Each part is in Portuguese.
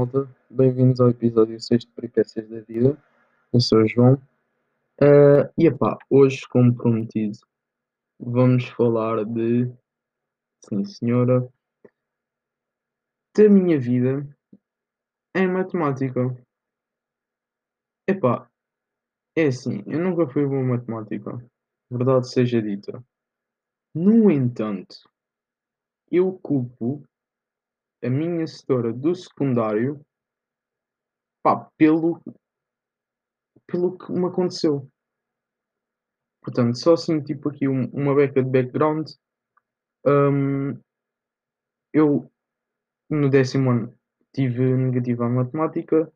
malta? Bem-vindos ao episódio 6 de Peripécias da Vida. Eu sou o João. Uh, e epá, hoje, como prometido, vamos falar de. Sim, senhora. Da minha vida em matemática. Epá, é assim, eu nunca fui bom em matemática. Verdade seja dita. No entanto, eu culpo a minha setora do secundário pá, pelo, pelo que me aconteceu. Portanto, só assim, tipo aqui um, uma beca de background. Um, eu no décimo ano tive negativa em matemática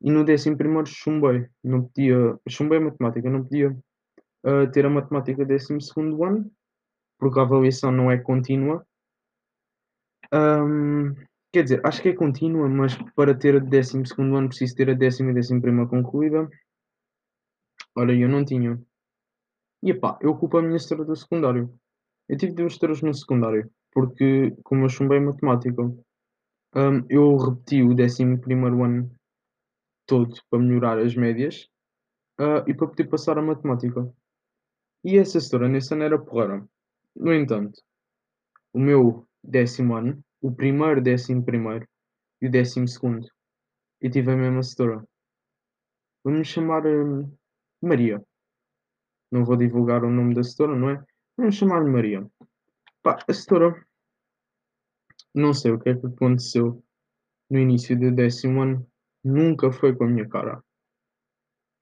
e no décimo primeiro chumbei. Não podia, chumbei matemática, não podia uh, ter a matemática décimo segundo ano, porque a avaliação não é contínua. Quer dizer, acho que é contínua, mas para ter a décimo segundo ano preciso ter a décima e décimo primeira concluída. Ora, eu não tinha. E epá, eu culpo a minha história do secundário. Eu tive duas histórias no secundário, porque como eu chumbei matemática, um, eu repeti o décimo primeiro ano todo para melhorar as médias uh, e para poder passar a matemática. E essa história nesse ano era porreira. No entanto, o meu décimo ano, o primeiro, décimo primeiro e o décimo segundo, eu tive a mesma setora. Vamos chamar um, Maria. Não vou divulgar o nome da setora, não é? Vamos chamar-lhe Maria. Pá, a setora, não sei o que é que aconteceu no início do décimo ano, nunca foi com a minha cara.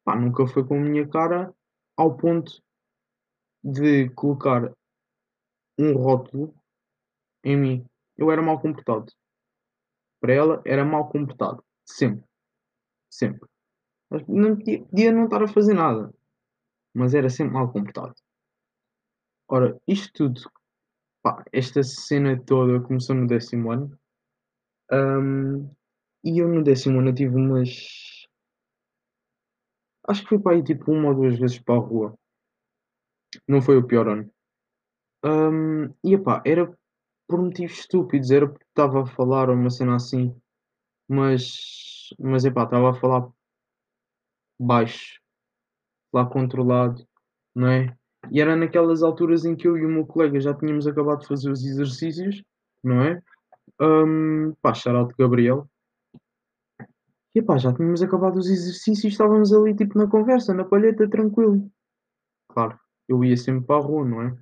Pá, nunca foi com a minha cara ao ponto de colocar um rótulo em mim. Eu era mal comportado. Para ela, era mal comportado. Sempre. Sempre. Mas não podia, podia não estar a fazer nada. Mas era sempre mal comportado. Ora, isto tudo, pá, esta cena toda começou no décimo ano. Um, e eu no décimo ano tive umas. Acho que fui para aí tipo uma ou duas vezes para a rua. Não foi o pior ano. Um, e epá, era por motivos estúpidos, era porque estava a falar uma cena assim, mas, mas epá, estava a falar baixo, lá controlado, não é? E era naquelas alturas em que eu e o meu colega já tínhamos acabado de fazer os exercícios, não é? Um, pá, de Gabriel. E epá, já tínhamos acabado os exercícios estávamos ali tipo na conversa, na palheta, tranquilo. Claro, eu ia sempre para a rua, não é?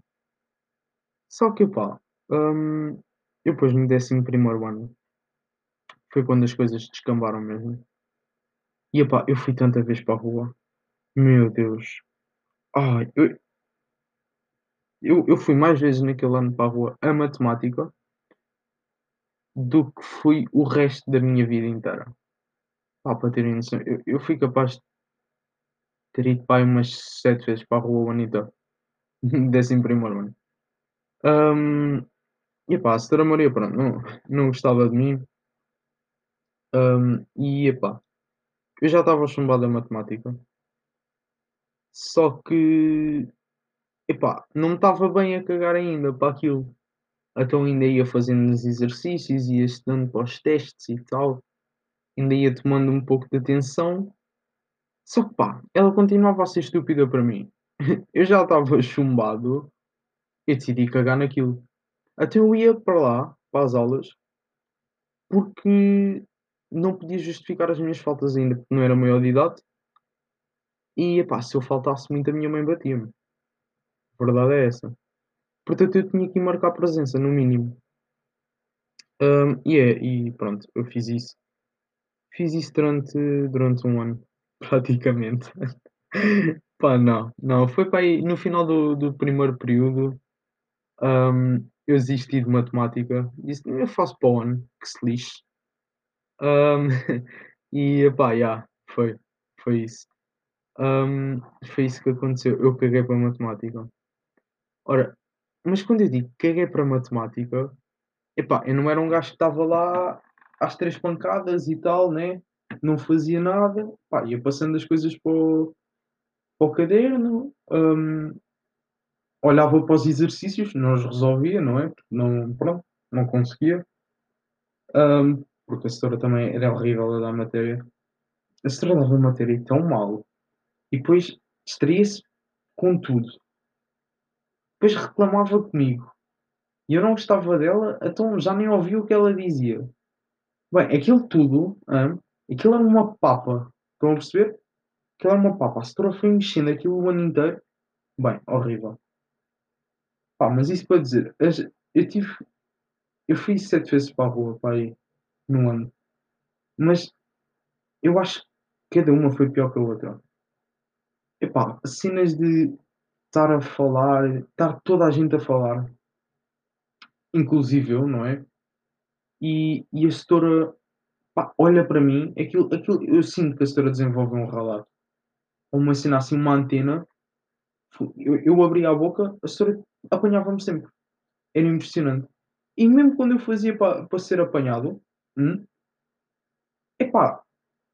Só que pá, um, eu depois no décimo primeiro ano foi quando as coisas descambaram mesmo. E epá, eu fui tanta vez para a rua. Meu Deus. Ai, eu, eu, eu fui mais vezes naquele ano para a rua a matemática do que fui o resto da minha vida inteira. Pá, para terem noção, eu, eu fui capaz de ter ido para umas sete vezes para a rua o ano. Décimo primeiro ano. Um, e pá, a senhora Maria, pronto, não, não gostava de mim. Um, e epá, eu já estava chumbado a matemática. Só que, epá, não estava bem a cagar ainda para aquilo. Então ainda ia fazendo os exercícios, ia estudando para os testes e tal. Ainda ia tomando um pouco de atenção. Só que pá, ela continuava a ser estúpida para mim. eu já estava chumbado. e decidi cagar naquilo. Até eu ia para lá, para as aulas, porque não podia justificar as minhas faltas ainda, porque não era maior de idade. E epá, se eu faltasse muito, a minha mãe batia-me. A verdade é essa. Portanto, eu tinha que marcar presença, no mínimo. Um, e, é, e pronto, eu fiz isso. Fiz isso durante, durante um ano, praticamente. Pá, não, não. Foi para aí, no final do, do primeiro período, um, eu desisti de matemática. Disse, eu faço para o ano, que se lixe. Um, e pá, yeah, foi, foi isso. Um, foi isso que aconteceu. Eu caguei para matemática. Ora, mas quando eu digo caguei para matemática, epá, eu não era um gajo que estava lá às três pancadas e tal, né? Não fazia nada, pá, ia passando as coisas para o, para o caderno, um, olhava para os exercícios, não os resolvia, não é? Não, pronto, não conseguia. Um, porque a setora também era horrível a dar matéria. A setora dava matéria tão mal e depois distraía-se com tudo. Depois reclamava comigo e eu não gostava dela, então já nem ouvia o que ela dizia. Bem, aquilo tudo, hã, aquilo era uma papa. Estão a perceber? Aquilo era uma papa. A setora foi mexendo aquilo o ano inteiro. Bem, horrível. Pá, mas isso para dizer, eu tive eu fui 7 vezes para a rua, pá aí, num ano, mas eu acho que cada uma foi pior que a outra. Epá, cenas de estar a falar, estar toda a gente a falar, inclusive eu, não é? E e a setora, pá, olha para mim, aquilo aquilo eu sinto que a setora desenvolve um relato, ou uma cena assim, uma antena, eu eu abria a boca, a setora apanhava-me sempre. Era impressionante. E mesmo quando eu fazia pa para ser apanhado, hum, epá,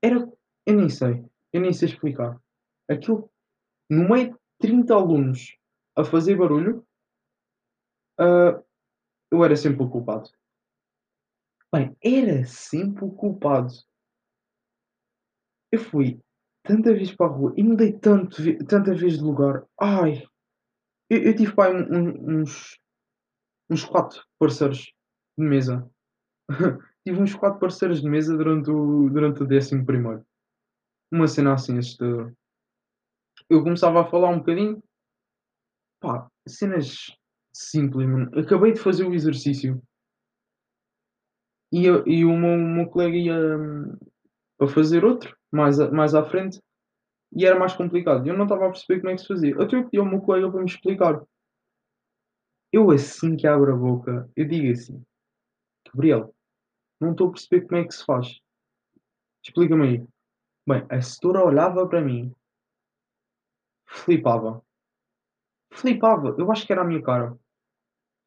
era eu nem sei, eu nem sei explicar. Aquilo no meio de 30 alunos a fazer barulho, hã, eu era sempre o culpado. Bem, era sempre o culpado. Eu fui tanta vez para a rua e mudei tanto tanta vez de lugar. Ai, eu eu tive aí um um uns uns 4 parceiros de mesa. Tive uns 4 parceiros de mesa durante o durante o décimo primeiro Uma cena assim assustadora. Eu começava a falar um bocadinho, pá, cenas simples, mano. Acabei de fazer o exercício e eu e o meu meu colega ia para fazer outro, mais a mais à frente, e era mais complicado. Eu não estava a perceber como é que se fazia. Até eu pedi ao meu colega para me explicar. Eu assim que abro a boca, eu digo assim: "Gabriel, não estou a perceber como é que se faz, explica-me aí". Bem, a setora olhava para mim, flipava, flipava, eu acho que era a minha cara,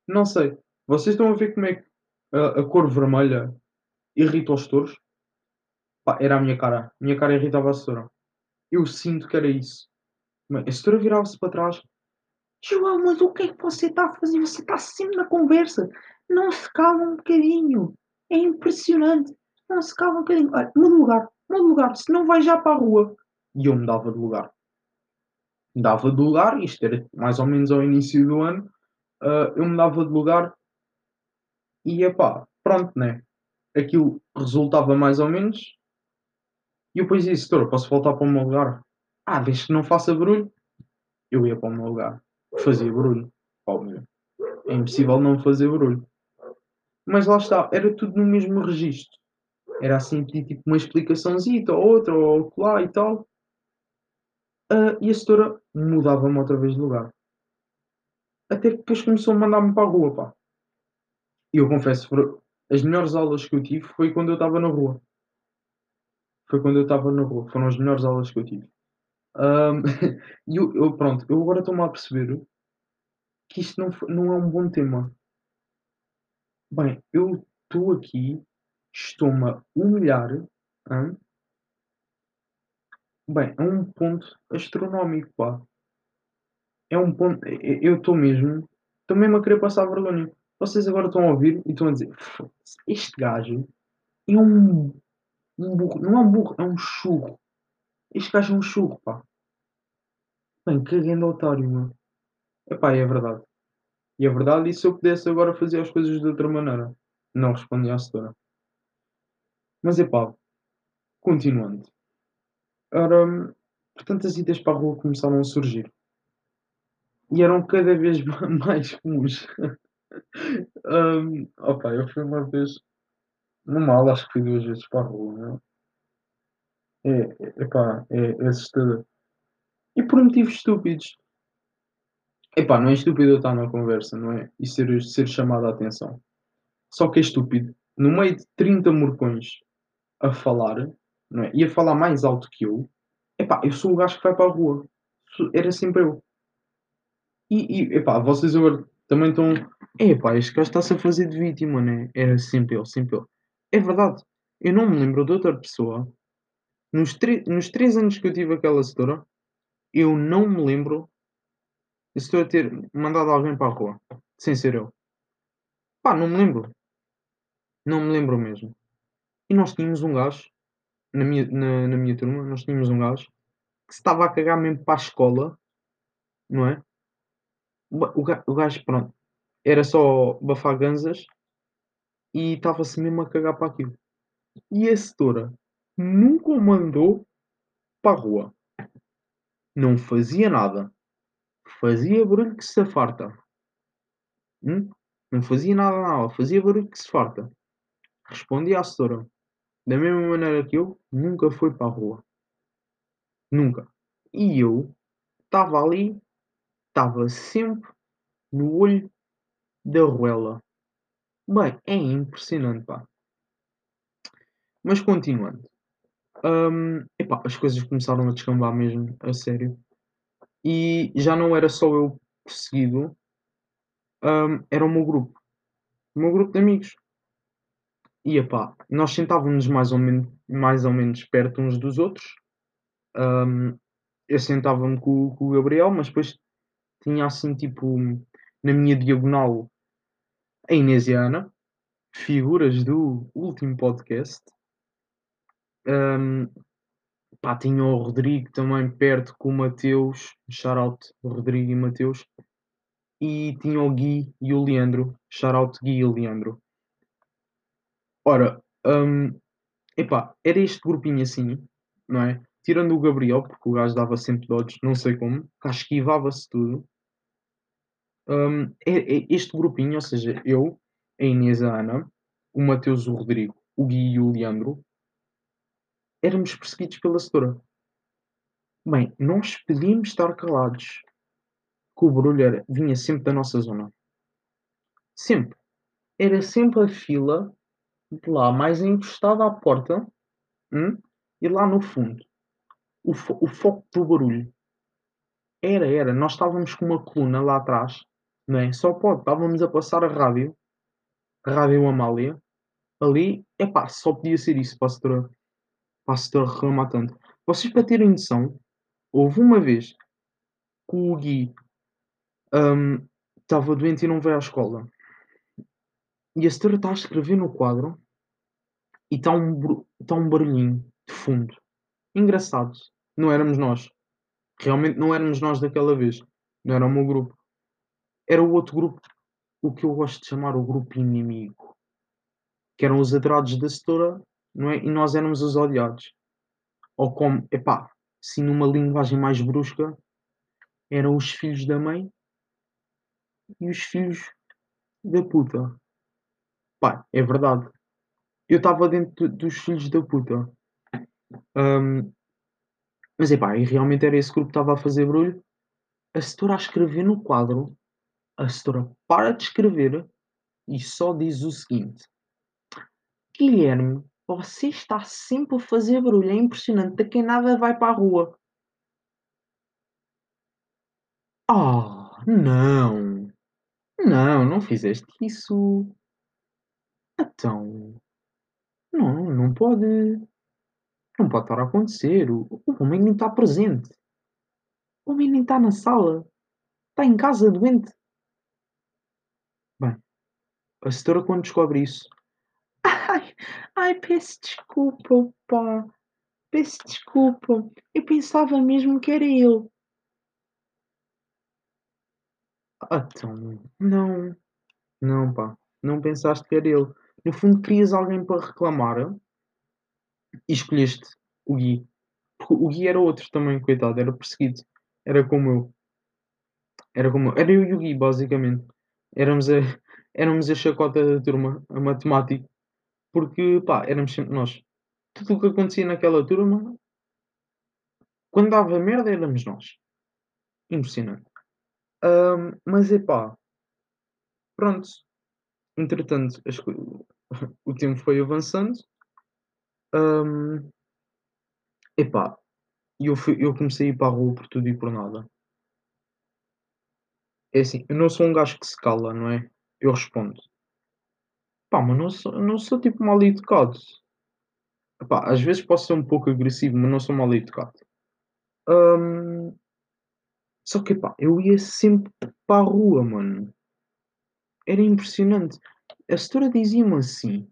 não sei. Vocês estão a ver como é que a a cor vermelha irrita os touros? Pá, era a minha cara, a minha cara irritava a setora. Eu sinto que era isso. A setora virava-se para trás: "João, mas o que é que você está a fazer? Você está sempre na conversa, não se cala um bocadinho, é impressionante, não se cala um bocadinho. Olha, muda lugar, muda lugar, senão vai já para a rua". E eu mudava de lugar. Mudava de lugar, isto era mais ou menos ao início do ano, hã, eu mudava de lugar e, epá, pronto, né, aquilo resultava mais ou menos, e eu depois disse: "Setora, posso voltar para o meu lugar?". "Ah, desde que não faça barulho". Eu ia para o meu lugar, fazia barulho, óbvio, é impossível não fazer barulho. Mas lá está, era tudo no mesmo registro, era assim tipo uma explicaçãozita ou outra ou acolá e tal, hã, e a setora mudava-me outra vez de lugar. Até que depois começou a mandar-me para a rua, pá. E eu confesso, as melhores aulas que eu tive foi quando eu estava na rua. Foi quando eu estava na rua, foram as melhores aulas que eu tive. Hã, e eu eu pronto, eu agora estou-me a perceber que isto não não é um bom tema. Bem, eu estou aqui, estou-me a humilhar, hã, bem, a um ponto astronómico, pá. É um ponto e eu estou mesmo estou mesmo a querer passar vergonha. Vocês agora estão a ouvir e estão a dizer: "Foda-se, este gajo é um um burro", não é um burro, é um churro. Este gajo é um churro, pá. Bem, que grande otário, meu. Epá, é verdade. E é verdade, e se eu pudesse agora fazer as coisas de outra maneira? Não respondia à setora. Mas epá, continuando. Ora, portanto, as idas para a rua começaram a surgir e eram cada vez ma mais comuns. Hum, opa, eu fui uma vez numa aula, acho que fui 2 vezes para a rua, né. É, é epá, é é assustador. E por motivos estúpidos. Epá, não é estúpido eu estar na conversa, não é? E ser ser chamado a atenção. Só que é estúpido, no meio de 30 morcões a falar, não é? E a falar mais alto que eu, epá, eu sou o gajo que vai para a rua. Era sempre eu. E e, epá, vocês agora também estão: "Epá, este gajo está-se a fazer de vítima, né?" Era sempre eu, sempre eu. É verdade, eu não me lembro de outra pessoa, nos nos 3 anos que eu tive aquela setora, eu não me lembro da setora ter mandado alguém para a rua, sem ser eu. Pá, não me lembro, não me lembro mesmo. E nós tínhamos um gajo, na minha na na minha turma, nós tínhamos um gajo que se estava a cagar mesmo para a escola, não é? O gajo, pronto, era só bafaganzas e estava-se mesmo a cagar para aquilo. E a setora nunca o mandou para a rua. Não fazia nada. Fazia barulho que se farta. Hum? Não fazia nada na aula, fazia barulho que se farta. Respondia à setora. Da mesma maneira que eu, nunca foi para a rua. Nunca. E eu estava ali, estava sempre no olho da ruela. Bem, é impressionante, pá. Mas continuando. Hum, epá, as coisas começaram a descambar mesmo, a sério. E já não era só eu perseguido, hum, era o meu grupo. O meu grupo de amigos. E epá, nós sentávamos mais ou, men mais ou menos perto uns dos outros. Hum, eu sentava-me com, com o Gabriel, mas depois tinha assim tipo na minha diagonal a Inês e a Ana, figuras do último podcast. Hum, pá, tinha o Rodrigo também perto com o Mateus, shout Rodrigo e Mateus. E tinha o Gui e o Leandro, shout Gui e Leandro. Ora, hum, epá, era este grupinho assim, não é? Tirando o Gabriel, porque o gajo dava sempre dodges, não sei como, cá esquivava-se tudo. Hum, é, é este grupinho, ou seja, eu, a Inês, a Ana, o Mateus, o Rodrigo, o Gui e o Leandro, éramos perseguidos pela setora. Bem, nós podíamos estar calados, que o barulho era, vinha sempre da nossa zona. Sempre. Era sempre a fila de lá mais encostada à porta hum, e lá no fundo. O, fo o foco do barulho. Era, era. Nós estávamos com uma coluna lá atrás, não é? Só pode. Estávamos a passar a rádio, a Rádio Amália. Ali, epá, só podia ser isso para a setora, para a setora reclamar tanto. Vocês, para terem noção, houve uma vez que o Gui hum, estava doente e não veio à escola. E a setora está a escrever no quadro e está um, está um barulhinho de fundo. Engraçado. Não éramos nós. Realmente não éramos nós daquela vez. Não era o meu grupo. Era o outro grupo, o que eu gosto de chamar o grupo inimigo. Que eram os adorados da setora, não é? E nós éramos os odiados. Ou como, epá, se numa linguagem mais brusca, eram os filhos da mãe e os filhos da puta. Pá, é verdade. Eu estava dentro dos filhos da puta. Um, mas epá, e realmente era esse grupo que estava a fazer barulho. A setora a escrever no quadro, a setora para de escrever e só diz o seguinte: Guilherme, você está sempre a fazer barulho, é impressionante, a nada vai para a rua. Ah, não! Não, não fizeste isso. Então, não, não pode. Não pode estar a acontecer. O, o homem nem está presente. O homem nem está na sala. Está em casa doente. A setora quando descobre isso. Ai, ai, peço desculpa, pá. Peço desculpa. Eu pensava mesmo que era ele. Ah, então, não. Não, pá. Não pensaste que era ele. No fundo, querias alguém para reclamar e escolheste o Gui. Porque o Gui era outro também, coitado, era perseguido. Era como eu. Era como eu. Era eu e o Gui, basicamente. Éramos a, éramos a chacota da turma, a matemática. Porque, pá, éramos sempre nós. Tudo o que acontecia naquela turma, quando dava merda, éramos nós. Impressionante. Um, mas, epá, pronto. Entretanto, o tempo foi avançando. Um, epá, eu, fui, eu comecei a ir para a rua por tudo e por nada. É assim, eu não sou um gajo que se cala, não é? Eu respondo. Pá, mas não sou, não sou tipo mal educado. Epá, às vezes posso ser um pouco agressivo, mas não sou mal educado. Um, só que, pá, eu ia sempre para a rua, mano. Era impressionante. A setora dizia-me assim: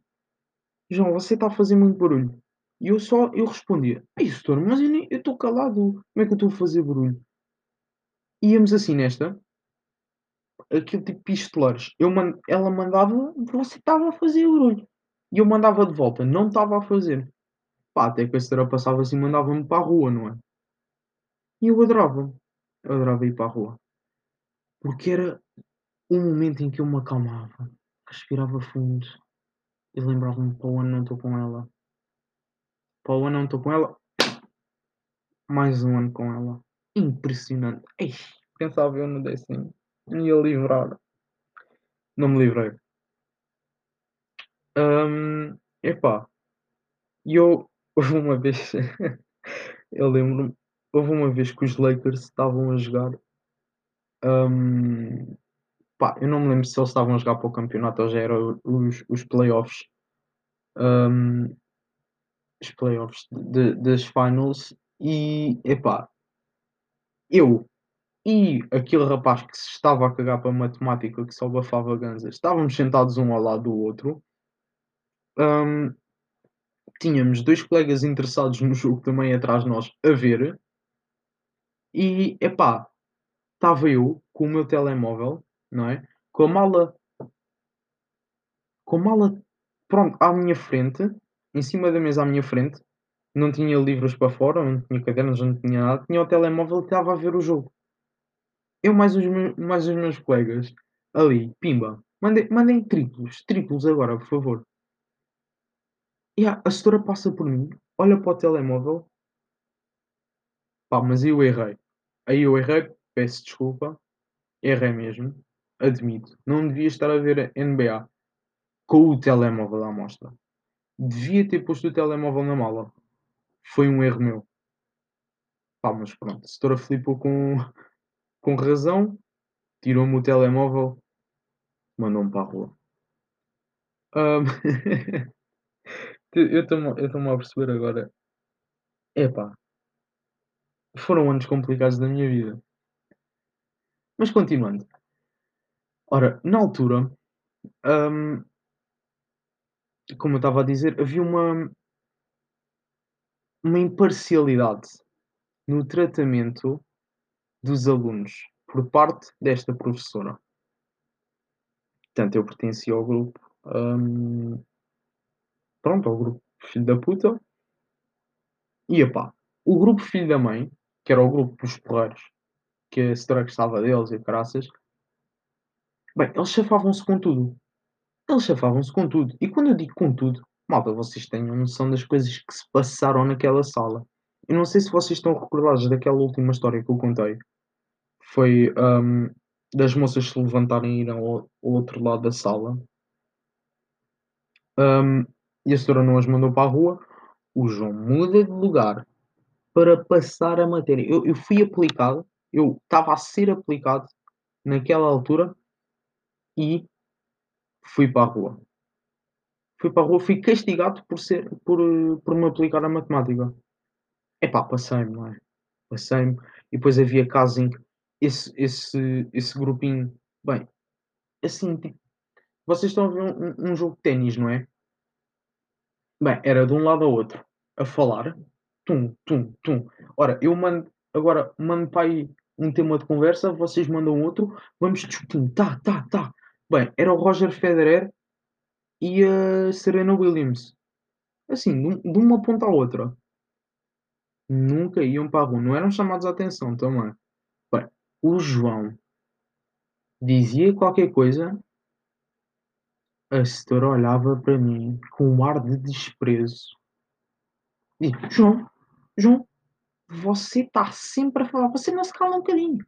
João, você está a fazer muito barulho. E eu só, eu respondia, ei, setor, mas eu estou calado, como é que eu estou a fazer barulho? Íamos assim nesta, aquele tipo pistoleiros. Eu ela mandava, você estava a fazer barulho. E eu mandava de volta, não estava a fazer. Pá, até que a senhora passava assim e mandava-me para a rua, não é? E eu adorava, eu adorava ir para a rua. Porque era um momento em que eu me acalmava, respirava fundo e lembrava-me: para o ano não estou com ela, para o ano não estou com ela, mais um ano com ela. Impressionante. Ei, pensava eu no décimo, ia livrar. Não me livrei. Hum, epá, eu houve uma vez, eu lembro-me, houve uma vez que os Lakers estavam a jogar, hum, pá, eu não me lembro se eles estavam a jogar para o campeonato ou já eram os, os playoffs, hum, os playoffs das finals, e epá, eu e aquele rapaz que se estava a cagar para a matemática, que só bafava ganzas, estávamos sentados um ao lado do outro. hum, tínhamos dois colegas interessados no jogo também atrás de nós a ver. E, epá, estava eu com o meu telemóvel, não é? Com a mala com a mala, pronto, à minha frente, em cima da mesa à minha frente, não tinha livros para fora, não tinha cadernos, não tinha nada, tinha o telemóvel e estava a ver o jogo. Eu mais os meus mais os meus colegas, ali, pimba, mandem mandem triplos, triplos agora, por favor. E a setora passa por mim, olha para o telemóvel, pá, mas eu errei. Aí eu errei, peço desculpa, errei mesmo, admito. Não devia estar a ver a NBA com o telemóvel à mostra. Devia ter posto o telemóvel na mala. Foi um erro meu. Pá, mas pronto, a setora flipou com, com razão, tirou-me o telemóvel, mandou-me para a rua. Hum, eu estou-me a perceber agora. Epá, foram anos complicados da minha vida. Mas continuando. Ora, na altura, hum, como eu estava a dizer, havia uma, uma imparcialidade no tratamento dos alunos por parte desta professora. Portanto, eu pertencia ao grupo, hum, pronto, ao grupo filho da puta. E epá, o grupo filho da mãe, que era o grupo dos porreiros, que a senhora gostava deles e o caraças, bem, eles chafavam-se com tudo. Eles chafavam-se com tudo. E quando eu digo com tudo, malta, vocês tenham noção das coisas que se passaram naquela sala. Eu não sei se vocês estão recordados daquela última história que eu contei. Foi hum, das moças se levantarem e irem ao, ao outro lado da sala. Hum, e a senhora não as mandou para a rua. O João muda de lugar para passar a matéria. Eu, eu fui aplicado, eu estava a ser aplicado naquela altura e fui para a rua. Fui para a rua, fui castigado por ser por, por me aplicar a matemática. Epá, passei-me, não é? Passei-me e depois havia casos em que esse esse esse grupinho bem, assim, vocês estão a ver um um jogo de ténis, não é? Bem, era de um lado ao outro, a falar, tum, tum, tum. Ora, eu mando agora mando para aí um tema de conversa, vocês mandam outro, vamos discutindo, tá, tá, tá. Bem, era o Roger Federer e a Serena Williams. Assim, de uma ponta à outra. Nunca iam para a rua, não eram chamados a atenção também. Bem, o João dizia qualquer coisa, a setora olhava para mim com um ar de desprezo. E João, João, você está sempre a falar, você não se cala um bocadinho.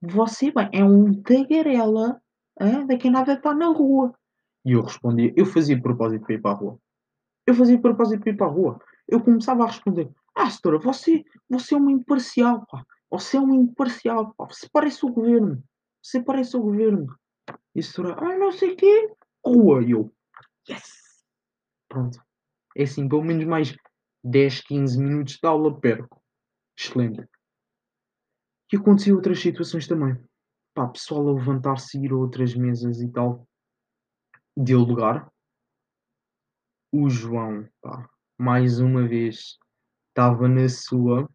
Você, bem, é um tagarela, hã, daqui a nada está na rua. E eu respondia, eu fazia propósito para ir para a rua. Eu fazia propósito para ir para a rua. Eu começava a responder: "Ah, setora, você você é uma imparcial, pá. Você é uma imparcial, pá. Você parece o governo. Você parece o governo". E a setora: "Ah, não sei quê, rua". Eu: "Yes". Pronto. É assim, pelo menos mais 10, 15 minutos de aula perco. Excelente. E acontecia outras situações também. Pá, pessoal a levantar-se ir a outras mesas e tal, dialogar. o João, pá, mais uma vez, estava na sua,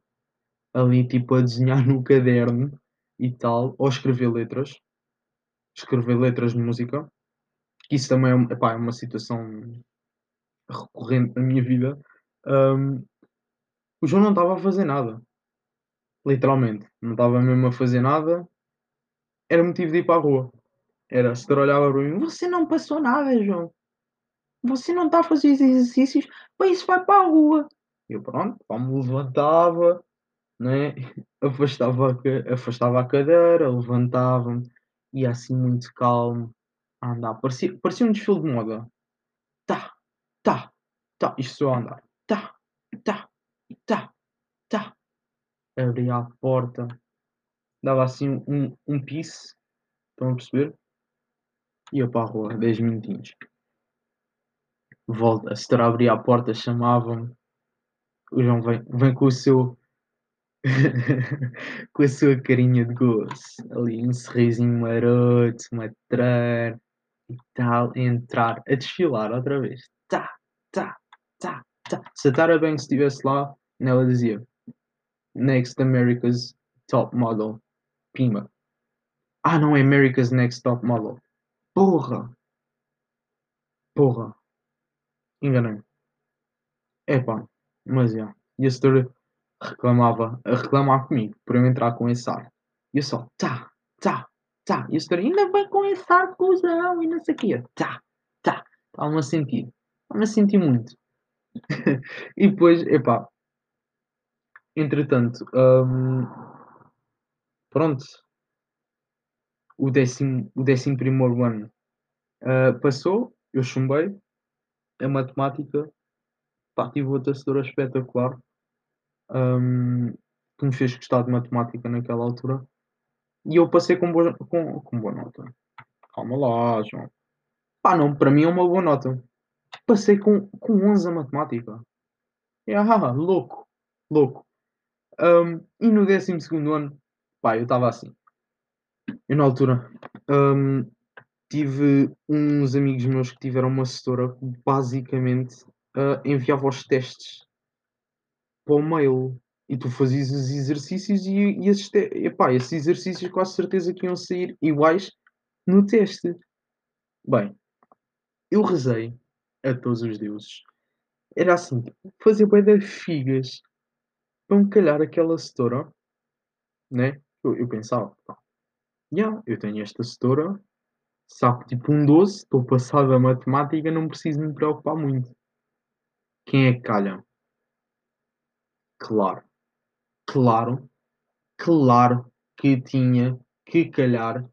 ali tipo a desenhar no caderno e tal, ou escrever letras, escrever letras de música, que isso também é, um- epá, é uma situação recorrente na minha vida. Hum, o João não estava a fazer nada, literalmente, não estava mesmo a fazer nada, era motivo de ir para a rua. Era, senhora olhava para mim, você não passou nada, João. Você não está a fazer os exercícios, para isso vai para a rua. Eu pronto, pá, me levantava, né? Afastava a, afastava a cadeira, levantava-me, ia assim muito calmo a andar. Parecia, parecia um desfile de moda. Tá, tá, tá, isto só a andar. Tá, tá, tá, tá. Abria a porta, dava assim um, um pisse, estão a perceber? Ia para a rua, 10 minutinhos. Volta, a senhora abria a porta, chamava-me. O João vem, vem com o seu. com a sua carinha de gozo. Ali, um sorrisinho maroto, matreiro e tal. Entrar, a desfilar outra vez. Tá, tá, tá, tá. Se a Tara Banks estivesse lá, ela dizia: Next America's Top Model. Pima. Ah, não, é America's Next Top Model. Porra! Porra! Enganei-me. Epá, mas já. E a senhora reclamava, a reclamar comigo por eu entrar com esse ar. E eu só, tá, tá, tá. E a senhora ainda vem com esse ar, cuzão, e não sei o quê. Tá, tá. Estava-me a sentir. Estava-me a sentir muito. e depois, epá, entretanto, hum, pronto. O décimo, o décimo primeiro ano ah, passou, eu chumbei. A matemática, pá, tive outra setora espetacular. hum, que me fez gostar de matemática naquela altura. E eu passei com boa, com, com boa nota. Calma lá, João. Pá, não, para mim é uma boa nota. Passei com, com 11 a matemática. É, ah, louco, louco. Um, e no 12 ano, pá, eu estava assim. Eu na altura um, tive uns amigos meus que tiveram uma assessora basicamente uh, enviava os testes para o mail e tu fazias os exercícios e, e esses, te- epá, esses exercícios quase certeza que iam sair iguais no teste. Bem, eu rezei a todos os deuses. Era assim, fazer bué de figas para me calhar aquela setora, né? Eu, eu pensava, pá, yeah, eu tenho esta setora, sabe tipo um 12, estou passado a matemática, não preciso me preocupar muito. Quem é que calha? Claro, claro, claro que tinha que calhar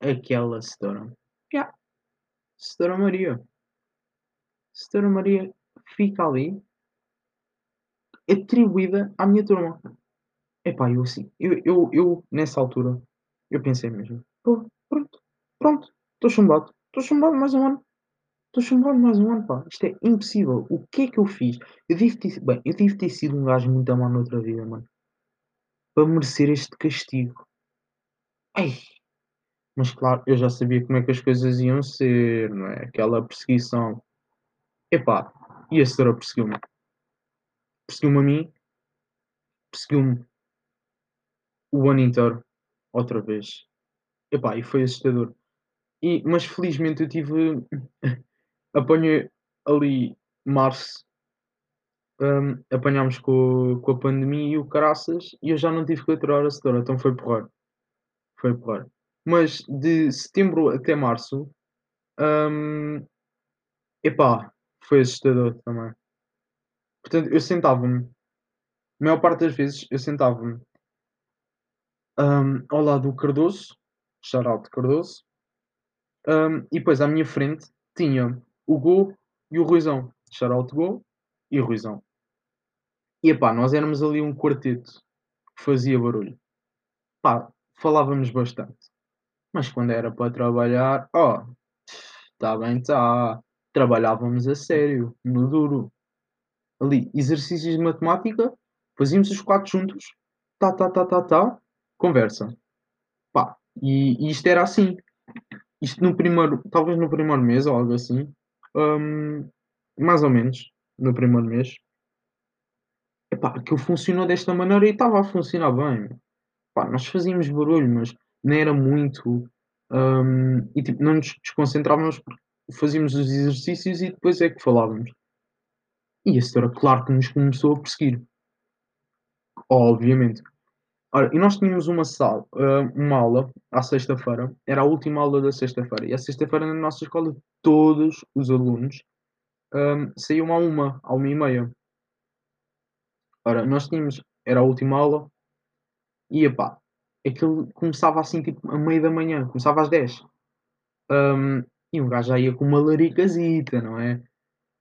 aquela setora. Yeah, setora Maria. Setora Maria fica ali atribuída à minha turma. Epá, eu assim, eu, eu, eu nessa altura, eu pensei mesmo, pronto, pronto, estou chumbado, estou chumbado mais um ano, estou chumbado mais um ano, pá, isto é impossível, o que é que eu fiz? Eu devo ter, bem, eu devo ter sido um gajo muito a mal noutra vida, mano, para merecer este castigo. Ei, mas claro, eu já sabia como é que as coisas iam ser, não é? Aquela perseguição. Epá, e a senhora perseguiu-me. Perseguiu-me a mim, perseguiu-me o ano inteiro, outra vez. Epá, e foi assustador. E, mas felizmente eu tive. Apanhei ali março, hum, apanhámos com, com a pandemia e o caraças, e eu já não tive que aturar a setora, então foi porrar. Foi porrar. Mas de setembro até março, hum, epá, foi assustador também. Portanto, eu sentava-me, a maior parte das vezes, eu sentava-me hum, ao lado do Cardoso, de Cardoso, hum, e depois à minha frente tinha o Go e o Ruizão. Shout Go e Ruizão. E epá, nós éramos ali um quarteto que fazia barulho. Pá, falávamos bastante. Mas quando era para trabalhar, ó, está bem, está. Trabalhávamos a sério, no duro. Ali, exercícios de matemática, fazíamos os quatro juntos, tá, tá, tá, tá, tá, conversa. Pá, e, e isto era assim. Isto no primeiro, talvez no primeiro mês ou algo assim, hum, mais ou menos, no primeiro mês. Epá, aquilo funcionou desta maneira e estava a funcionar bem. Pá, nós fazíamos barulho, mas não era muito. hum, e tipo, não nos desconcentrávamos porque fazíamos os exercícios e depois é que falávamos. E a senhora, claro que nos começou a perseguir. Obviamente. Ora, e nós tínhamos uma sala, hã, uma aula à sexta-feira, era a última aula da sexta-feira, e à sexta-feira na nossa escola todos os alunos, hã, saíam à uma à 13h30. Ora, nós tínhamos era a última aula e, epá, aquilo começava assim tipo a meio da manhã, começava às 10. Hum, e um gajo já ia com uma laricazita, não é?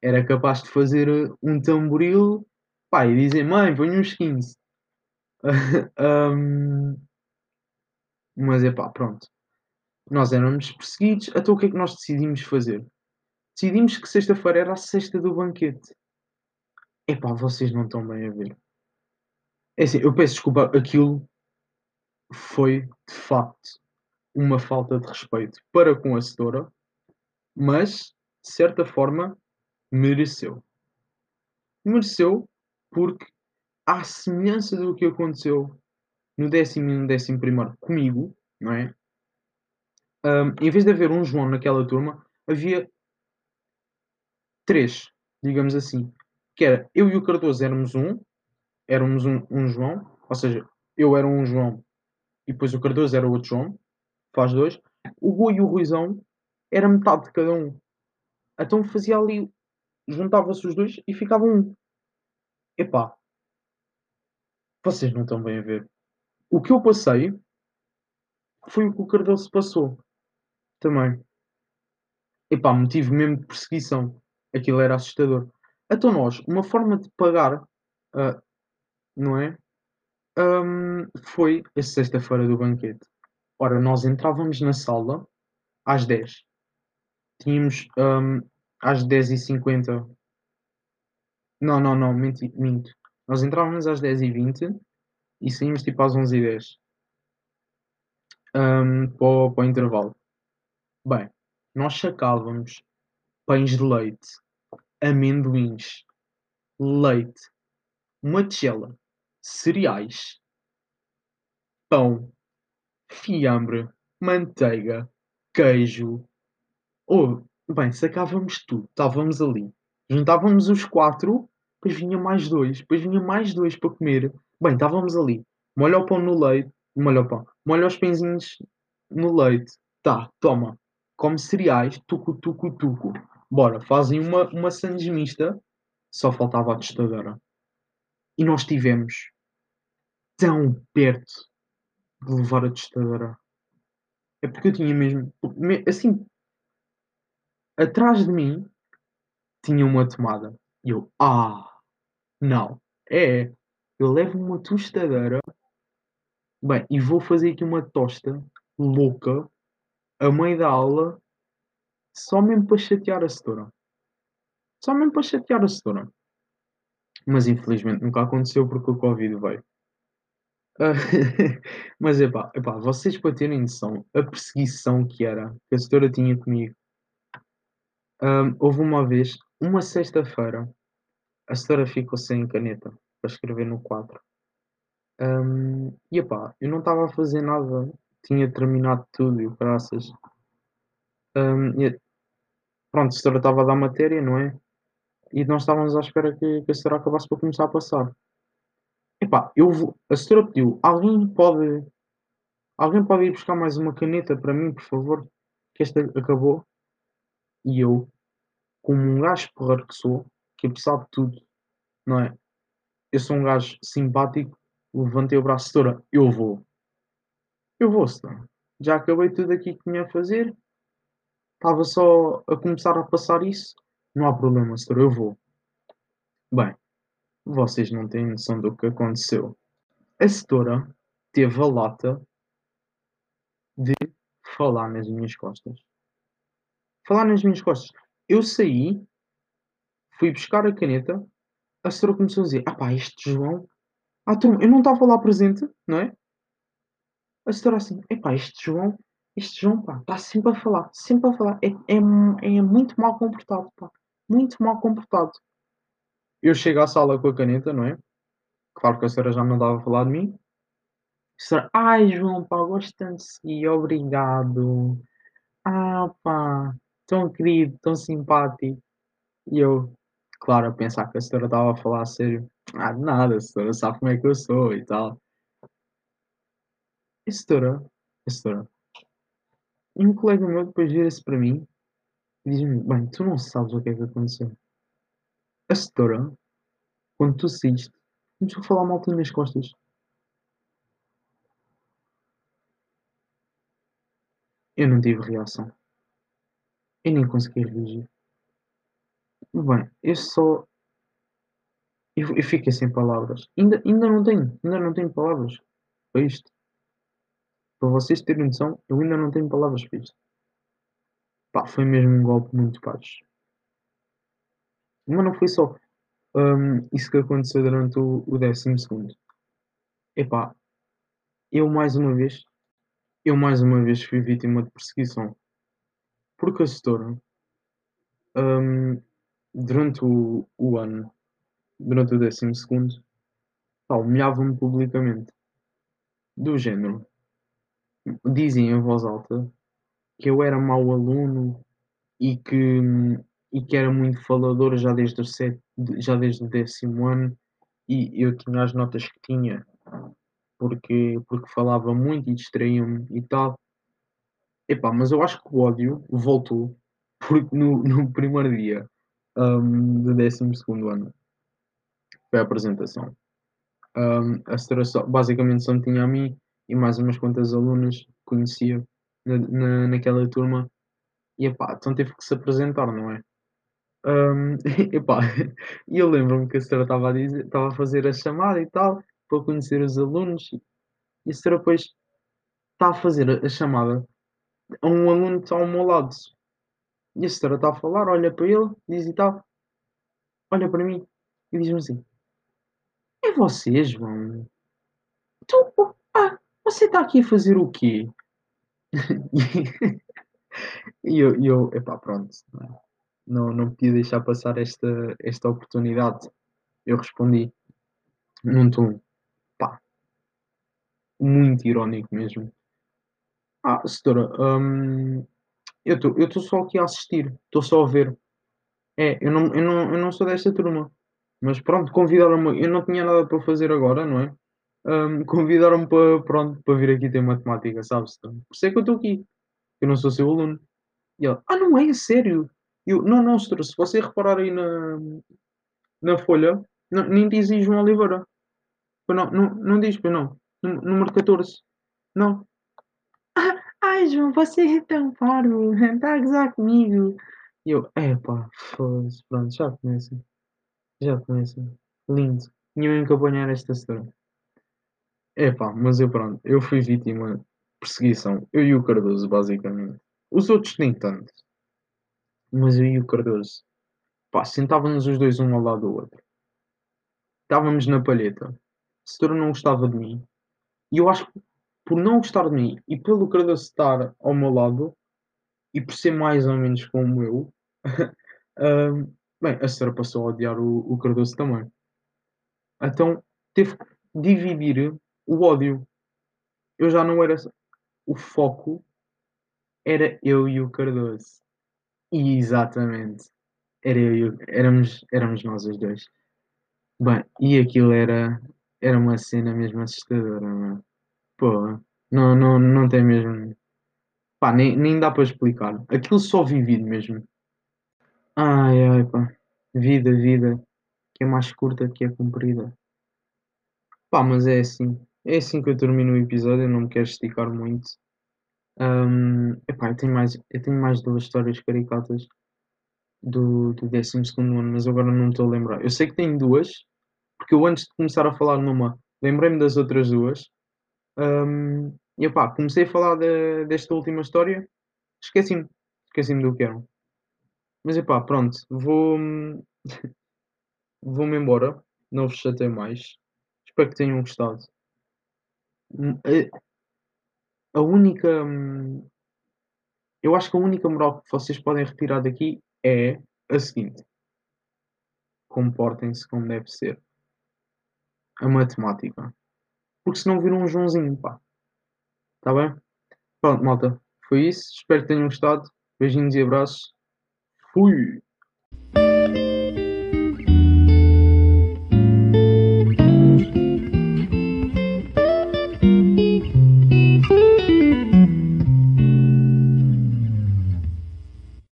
Era capaz de fazer eh, um tamboril, pá, e dizer: "Mãe, ponha uns 15". Hum, mas epá, pronto. Nós éramos perseguidos, então o que é que nós decidimos fazer? Decidimos que sexta-feira era a sexta do banquete. Epá, vocês não estão bem a ver. É assim, eu peço desculpa, aquilo foi de facto uma falta de respeito para com a setora, mas de certa forma mereceu. Mereceu porque, à semelhança do que aconteceu no décimo e no décimo primeiro comigo, não é? Hum, em vez de haver um João naquela turma, havia três, digamos assim. Que era eu e o Cardoso éramos um, éramos um, um João, ou seja, eu era um João e depois o Cardoso era outro João, faz dois. O Rui e o Ruizão era metade de cada um. Então fazia ali, juntava-se os dois e ficava um. Epá, vocês não estão bem a ver. O que eu passei foi o que o Cardoso passou também. Epá, motivo mesmo de perseguição. Aquilo era assustador. Então nós, uma forma de pagar, ah, não é? Hum, foi a sexta-feira do banquete. Ora, nós entrávamos na sala às 10. Tínhamos, hum, às 10h50 não, não, não, menti minto. Nós entrávamos às 10h20 e saímos tipo às 11h10. Hum, para o para o intervalo. Bem, nós sacávamos pães de leite, amendoins, leite, uma tigela, cereais, pão, fiambre, manteiga, queijo. Oh, bem, sacávamos tudo, estávamos ali. Juntávamos os 4, depois vinha mais 2, depois vinha mais 2 para comer. Bem, estávamos ali. Molha o pão no leite, molha o pão, molha os pãezinhos no leite. Tá, toma. Come cereais, tucu, tucu, tucu. Bora, fazem uma, uma sandes mista. Só faltava a tostadora. E nós tivemos tão perto de levar a tostadora. É porque eu tinha mesmo, me- assim, atrás de mim tinha uma tomada. E eu, ah, não, é, eu levo uma tostadeira, bem, e vou fazer aqui uma tosta louca, a meio da aula, só mesmo para chatear a setora. Só mesmo para chatear a setora. Mas infelizmente nunca aconteceu porque o Covid veio. Ah, mas epá, epá, vocês para terem noção, a perseguição que era, que a setora tinha comigo. Hum, houve uma vez, uma sexta-feira, a setora ficou sem caneta para escrever no quadro. Hum, e epá, eu não estava a fazer nada, tinha terminado tudo e o caraças. Hum, e, pronto, a setora estava a dar matéria, não é? E nós estávamos à espera que, que a setora acabasse para começar a passar. Epá, eu vou, a setora pediu, alguém pode, alguém pode ir buscar mais uma caneta para mim, por favor? Que esta acabou. E eu, como um gajo porreiro que sou, que apesar de tudo, não é? Eu sou um gajo simpático, levantei o braço, setora, eu vou. Eu vou, setora. Já acabei tudo aqui que tinha a fazer. Estava só a começar a passar isso. Não há problema, setora, eu vou. Bem, vocês não têm noção do que aconteceu. A setora teve a lata de falar nas minhas costas. Falar nas minhas costas. Eu saí, fui buscar a caneta, a setora começou a dizer: Ah pá, este João. Ah, turma, eu não estava lá presente, não é? A setora assim: Epá, este João, este João, pá, está sempre a falar, sempre a falar. É, é, é muito mal comportado, pá. muito mal comportado. Eu chego à sala com a caneta, não é? Claro que a senhora já não dava a falar de mim. A senhora: "Ai João, pá, gosto tanto de si, obrigado. Ah pá, tão querido, tão simpático". E eu, claro, a pensar que a senhora estava a falar a sério. "Ah, de nada, a senhora sabe como é que eu sou e tal". E senhora a senhora e um colega meu depois vira-se para mim e diz-me: "Bem, tu não sabes o que é que aconteceu. A senhora, quando tu saíste, começou a falar mal de nas costas". Eu não tive reação. Eu nem consegui reagir. Bem, eu só eu eu fiquei sem palavras. Ainda ainda não tenho, ainda não tenho palavras para isto. Para vocês terem noção, eu ainda não tenho palavras para isto. Pá, foi mesmo um golpe muito baixo. Mas não foi só, hum, isso que aconteceu durante o o 12º. Epá, eu mais uma vez eu mais uma vez fui vítima de perseguição. Porque a setora, hum, durante o o ano, durante o 12º, pá, humilhava-me publicamente. Do género, dizia em voz alta que eu era mau aluno e que e que era muito falador já desde o sé já desde o décimo ano e eu tinha as notas que tinha, porque porque falava muito e distraía-me e tal. Epá, mas eu acho que o ódio voltou, porque no no primeiro dia, hum, do 12º ano, foi a apresentação, hum, a só basicamente só tinha a mim e mais umas quantas alunas que conhecia na na naquela turma e epá, então teve que se apresentar, não é? Hum, epá, e eu lembro-me que a senhora estava a a fazer a chamada e tal, para conhecer os alunos, e a senhora depois está a fazer a chamada a um aluno que está ao meu lado. E a senhora está a falar, olha para ele, diz e tal, olha para mim e diz-me assim: "É você, João? Então, ah, você está aqui a fazer o quê?" E eu eu, epá, pronto, não não podia deixar passar esta esta oportunidade. Eu respondi num tom, pá, muito irónico mesmo: "Ah, setora, hum, eu estou só aqui a assistir, estou só a ver. É, eu não eu não eu não sou desta turma, mas pronto, convidaram-me eu não tinha nada para fazer agora, não é, hum, convidaram-me para pronto, para vir aqui ter matemática, sabe, setora, por isso é que eu estou aqui, eu não sou seu aluno". E ela: "Ah, não é? Sério?" Eu: "Não, não, setora, se você reparar aí na na folha, não nem diz João Oliveira. Não, não não diz, não? Número 14. Não. "Ah, ai João, você é tão parvo, está a gozar comigo". E eu: "Epá, foda-se, pronto, já começa, já começa. Lindo, tinha mesmo que apanhar esta setora". Epá, mas eu pronto, eu fui vítima de perseguição, eu e o Cardoso basicamente. Os outros nem tanto, mas eu e o Cardoso, pá, sentávamos os 2 um ao lado do outro. Estávamos na palheta, setora não gostava de mim, e eu acho que por não gostar de mim e pelo Cardoso estar ao meu lado, e por ser mais ou menos como eu, hum, bem, a senhora passou a odiar o o Cardoso também. Então teve que dividir o ódio. Eu já não era o foco era eu e o Cardoso. Exatamente, era eu e o éramos éramos nós os 2. Bem, e aquilo era era uma cena mesmo assustadora, meu. Porra, não não não tem mesmo pá, nem nem dá para explicar. Aquilo só vivido mesmo. Ai, ai, pá, vida, vida, que é mais curta que é comprida. Pá, mas é assim, é assim que eu termino o episódio, eu não me quero esticar muito. Hum, epá, eu tenho mais eu tenho mais 2 histórias caricatas do do 12º ano, mas agora não me estou a lembrar. Eu sei que tenho 2, porque eu antes de começar a falar numa, lembrei-me das outras 2, hum, e epá, comecei a falar de desta última história, esqueci-me, esqueci-me do que era. Mas epá, pronto, vou vou-me embora, não vos chateio mais. Espero que tenham gostado. Hum, a a única, hum, eu acho que a única moral que vocês podem retirar daqui é a seguinte: comportem-se como deve ser. A matemática. Porque senão viram um Joãozinho, pá. Está bem? Pronto, malta. Foi isso. Espero que tenham gostado. Beijinhos e abraços. Fui!